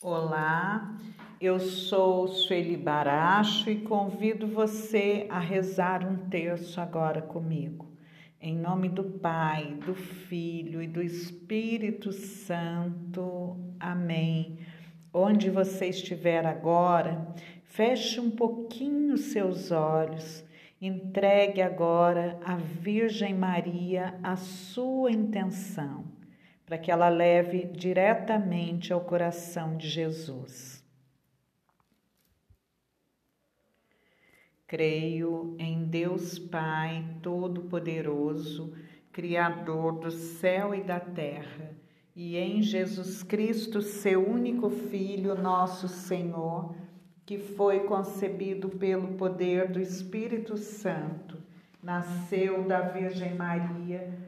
Olá, eu sou Sueli Baracho e convido você a rezar um terço agora comigo. Em nome do Pai, do Filho e do Espírito Santo. Amém. Onde você estiver agora, feche um pouquinho seus olhos. Entregue agora à Virgem Maria a sua intenção para que ela leve diretamente ao coração de Jesus. Creio em Deus Pai Todo-Poderoso, Criador do céu e da terra, e em Jesus Cristo, seu único Filho, nosso Senhor, que foi concebido pelo poder do Espírito Santo, nasceu da Virgem Maria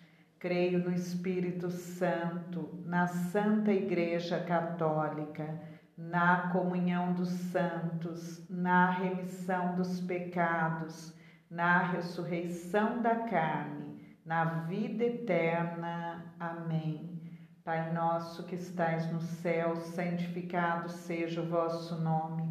Creio no Espírito Santo, na Santa Igreja Católica na comunhão dos santos, na remissão dos pecados, na ressurreição da carne, na vida eterna. Amém. Pai nosso que estais no céu, santificado seja o vosso nome.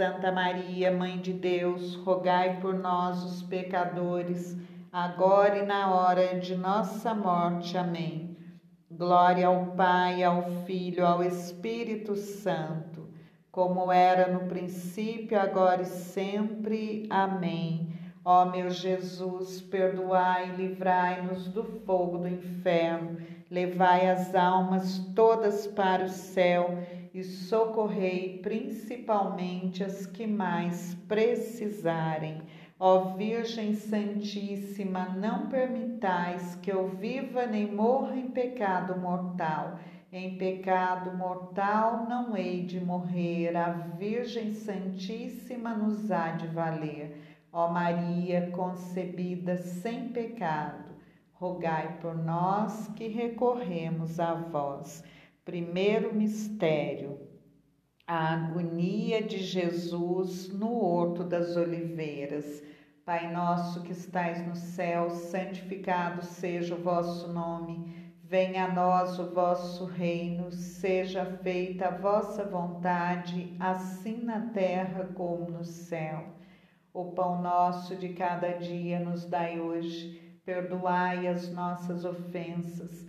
Santa Maria, Mãe de Deus, rogai por nós, os pecadores, agora e na hora de nossa morte. Amém. Glória ao Pai, ao Filho, ao Espírito Santo como era no princípio, agora e sempre. Amém. Ó meu Jesus, perdoai e livrai-nos do fogo do inferno, levai as almas todas para o céu e socorrei principalmente as que mais precisarem. Ó Virgem Santíssima, não permitais que eu viva nem morra em pecado mortal em pecado mortal não hei de morrer, a Virgem Santíssima nos há de valer. Ó Maria concebida sem pecado, rogai por nós que recorremos a vós. Primeiro mistério, a agonia de Jesus no Horto das Oliveiras. Pai nosso que estais no céu, santificado seja o vosso nome. Venha a nós o vosso reino, seja feita a vossa vontade, assim na terra como no céu. O pão nosso de cada dia nos dai hoje, perdoai as nossas ofensas,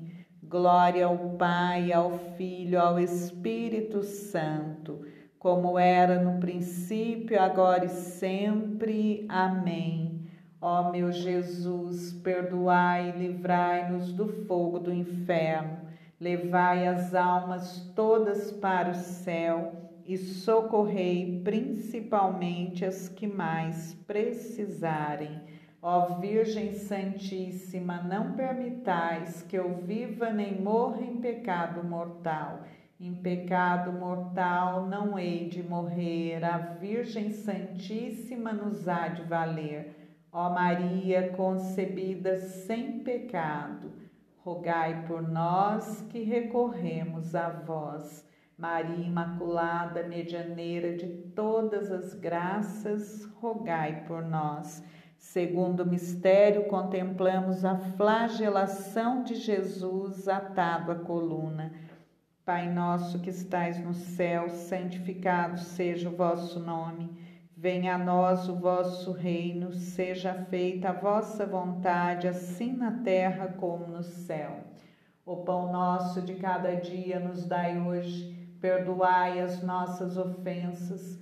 Glória ao Pai, ao Filho, ao Espírito Santo, como era no princípio, agora e sempre. Amém. Ó meu Jesus, perdoai e livrai-nos do fogo do inferno, levai as almas todas para o céu e socorrei principalmente as que mais precisarem. Ó Virgem Santíssima, não permitais que eu viva nem morra em pecado mortal. Em pecado mortal não hei de morrer, a Virgem Santíssima nos há de valer. Ó Maria concebida sem pecado, rogai por nós que recorremos a vós. Maria Imaculada, medianeira de todas as graças, rogai por nós. Segundo mistério, contemplamos a flagelação de Jesus atado à coluna. Pai nosso que estais no céu, santificado seja o vosso nome. Venha a nós o vosso reino, seja feita a vossa vontade, assim na terra como no céu. O pão nosso de cada dia nos dai hoje, perdoai as nossas ofensas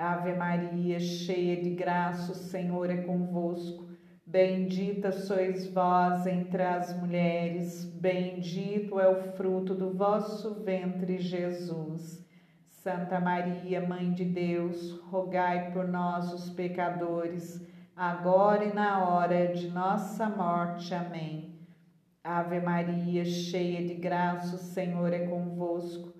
Ave Maria, cheia de graça, o Senhor é convosco. Bendita sois vós entre as mulheres, bendito é o fruto do vosso ventre, Jesus. Santa Maria, Mãe de Deus, rogai por nós, os pecadores, agora e na hora de nossa morte. Amém. Ave Maria, cheia de graça, o Senhor é convosco.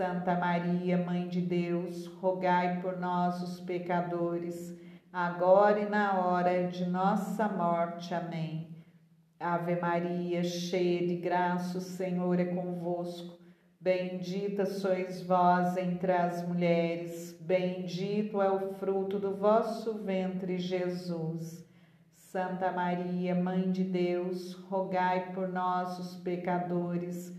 Santa Maria, Mãe de Deus, rogai por nós, os pecadores, agora e na hora de nossa morte. Amém. Ave Maria, cheia de graça, o Senhor é convosco. Bendita sois vós entre as mulheres, bendito é o fruto do vosso ventre, Jesus. Santa Maria, Mãe de Deus, rogai por nós, os pecadores,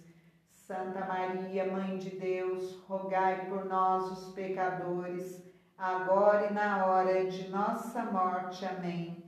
Santa Maria, Mãe de Deus, rogai por nós, os pecadores, agora e na hora de nossa morte. Amém.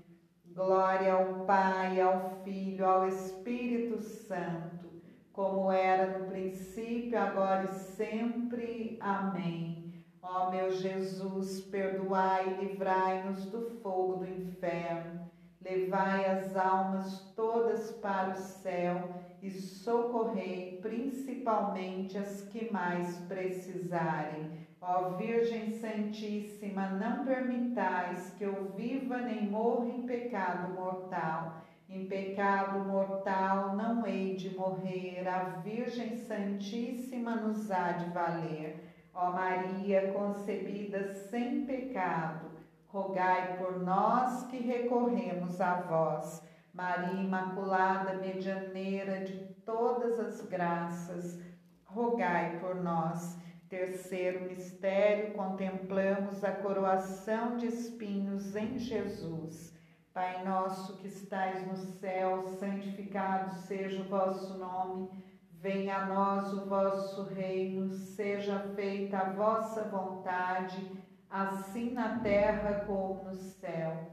Glória ao Pai, ao Filho, ao Espírito Santo, como era no princípio, agora e sempre. Amém. Ó meu Jesus, perdoai e livrai-nos do fogo do inferno. Levai as almas todas para o céu e socorrei principalmente as que mais precisarem. Ó Virgem Santíssima, não permitais que eu viva nem morra em pecado mortal. Em pecado mortal não hei de morrer, a Virgem Santíssima nos há de valer. Ó Maria concebida sem pecado, rogai por nós que recorremos a vós. Maria Imaculada, medianeira de todas as graças, rogai por nós. Terceiro mistério, contemplamos a coroação de espinhos em Jesus. Pai nosso que estais no céu, santificado seja o vosso nome. Venha a nós o vosso reino, seja feita a vossa vontade, assim na terra como no céu.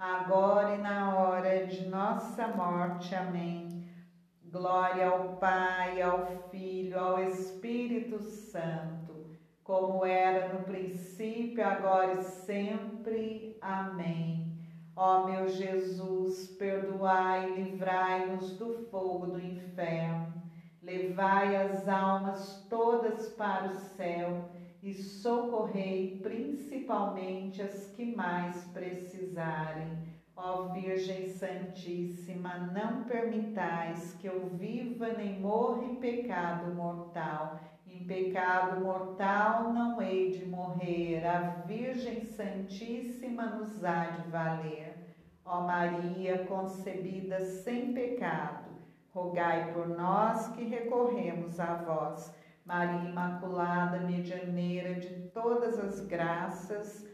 agora e na hora de nossa morte. Amém. Glória ao Pai, ao Filho, ao Espírito Santo, como era no princípio, agora e sempre. Amém. Ó meu Jesus, perdoai e livrai-nos do fogo do inferno. Levai as almas todas para o céu e socorrei principalmente as que mais precisarem. Ó Virgem Santíssima, não permitais que eu viva nem morra em pecado mortal em pecado mortal não hei de morrer, a Virgem Santíssima nos há de valer. Ó Maria, concebida sem pecado, rogai por nós que recorremos a vós. Maria Imaculada, medianeira de todas as graças,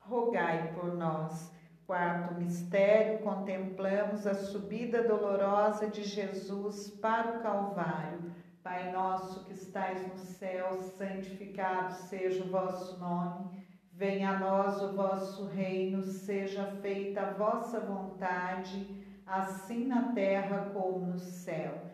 rogai por nós. Quarto mistério, contemplamos a subida dolorosa de Jesus para o Calvário. Pai nosso que estais no céu, santificado seja o vosso nome. Venha a nós o vosso reino, seja feita a vossa vontade, assim na terra como no céu.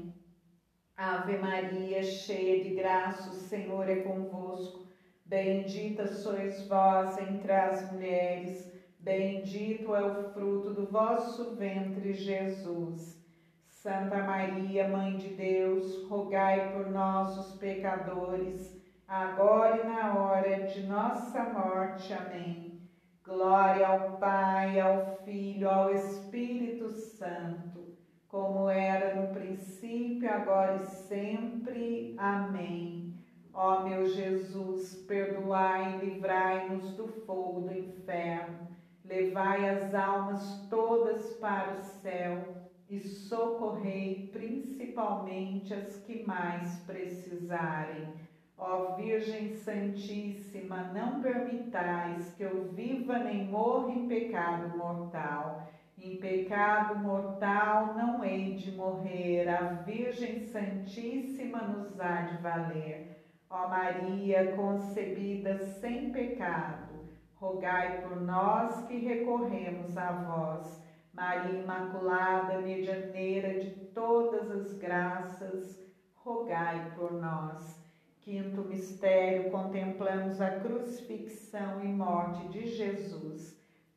Ave Maria, cheia de graça, o Senhor é convosco. Bendita sois vós entre as mulheres, bendito é o fruto do vosso ventre, Jesus. Santa Maria, Mãe de Deus, rogai por nós, os pecadores, agora e na hora de nossa morte. Amém. Glória ao Pai, ao Filho, ao Espírito Santo, como era no princípio, agora e sempre. Amém. Ó meu Jesus, perdoai e livrai-nos do fogo do inferno, levai as almas todas para o céu e socorrei principalmente as que mais precisarem. Ó Virgem Santíssima, não permitais que eu viva nem morra em pecado mortal. Em pecado mortal não hei de morrer, a Virgem Santíssima nos há de valer. Ó Maria, concebida sem pecado, rogai por nós que recorremos a vós. Maria Imaculada, medianeira de todas as graças, rogai por nós. Quinto mistério, contemplamos a crucifixão e morte de Jesus.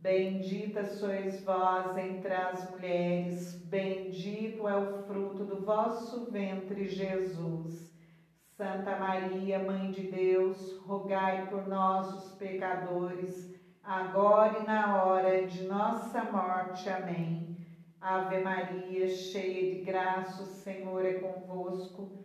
Bendita sois vós entre as mulheres, bendito é o fruto do vosso ventre, Jesus. Santa Maria, Mãe de Deus, rogai por nós, os pecadores, agora e na hora de nossa morte. Amém. Ave Maria, cheia de graça, o Senhor é convosco.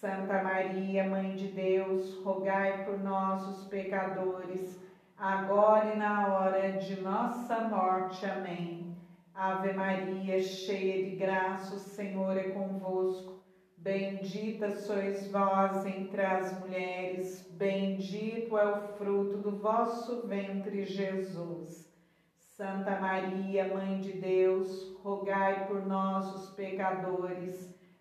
Santa Maria, Mãe de Deus, rogai por nós, os pecadores, agora e na hora de nossa morte. Amém. Ave Maria, cheia de graça, o Senhor é convosco. Bendita sois vós entre as mulheres, bendito é o fruto do vosso ventre, Jesus. Santa Maria, Mãe de Deus, rogai por nós, os pecadores,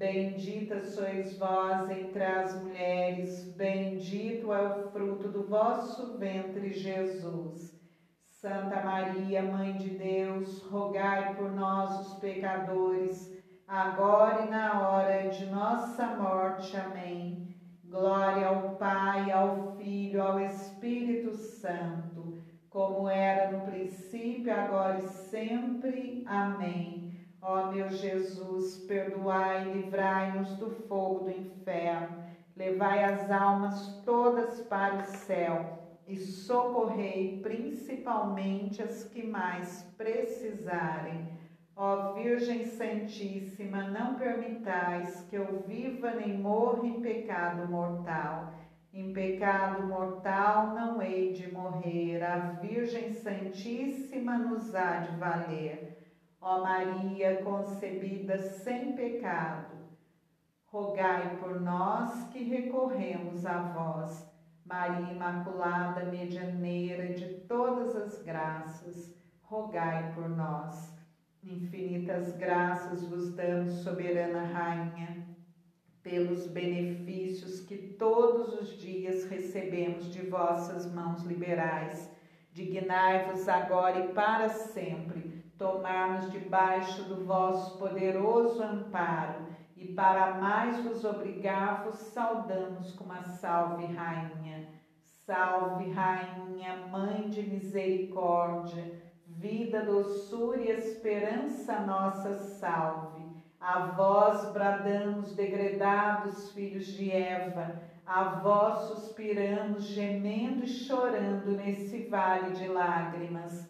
Bendita sois vós entre as mulheres, bendito é o fruto do vosso ventre, Jesus. Santa Maria, Mãe de Deus, rogai por nós, os pecadores, agora e na hora de nossa morte. Amém. Glória ao Pai, ao Filho, ao Espírito Santo, como era no princípio, agora e sempre. Amém. Ó meu Jesus, perdoai e livrai-nos do fogo do inferno, levai as almas todas para o céu e socorrei principalmente as que mais precisarem. Ó Virgem Santíssima, não permitais que eu viva nem morra em pecado mortal. Em pecado mortal não hei de morrer, a Virgem Santíssima nos há de valer. Ó Maria concebida sem pecado, rogai por nós que recorremos a vós. Maria Imaculada, medianeira de todas as graças, rogai por nós. Infinitas graças vos damos, soberana Rainha, pelos benefícios que todos os dias recebemos de vossas mãos liberais. Dignai-vos agora e para sempre tomar-nos debaixo do vosso poderoso amparo e para mais vos obrigar, vos saudamos com uma salve, Rainha. Salve, Rainha, Mãe de misericórdia, vida, doçura e esperança nossa, salve. A vós bradamos, degredados filhos de Eva, a vós suspiramos, gemendo e chorando nesse vale de lágrimas.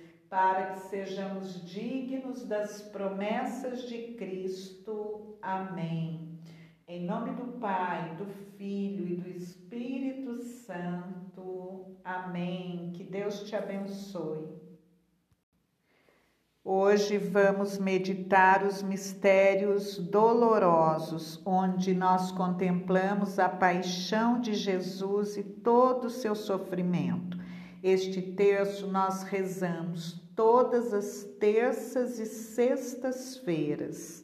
para que sejamos dignos das promessas de Cristo. Amém. Em nome do Pai, do Filho e do Espírito Santo. Amém. Que Deus te abençoe. Hoje vamos meditar os mistérios dolorosos, onde nós contemplamos a paixão de Jesus e todo o seu sofrimento. Este terço nós rezamos todas as terças e sextas-feiras.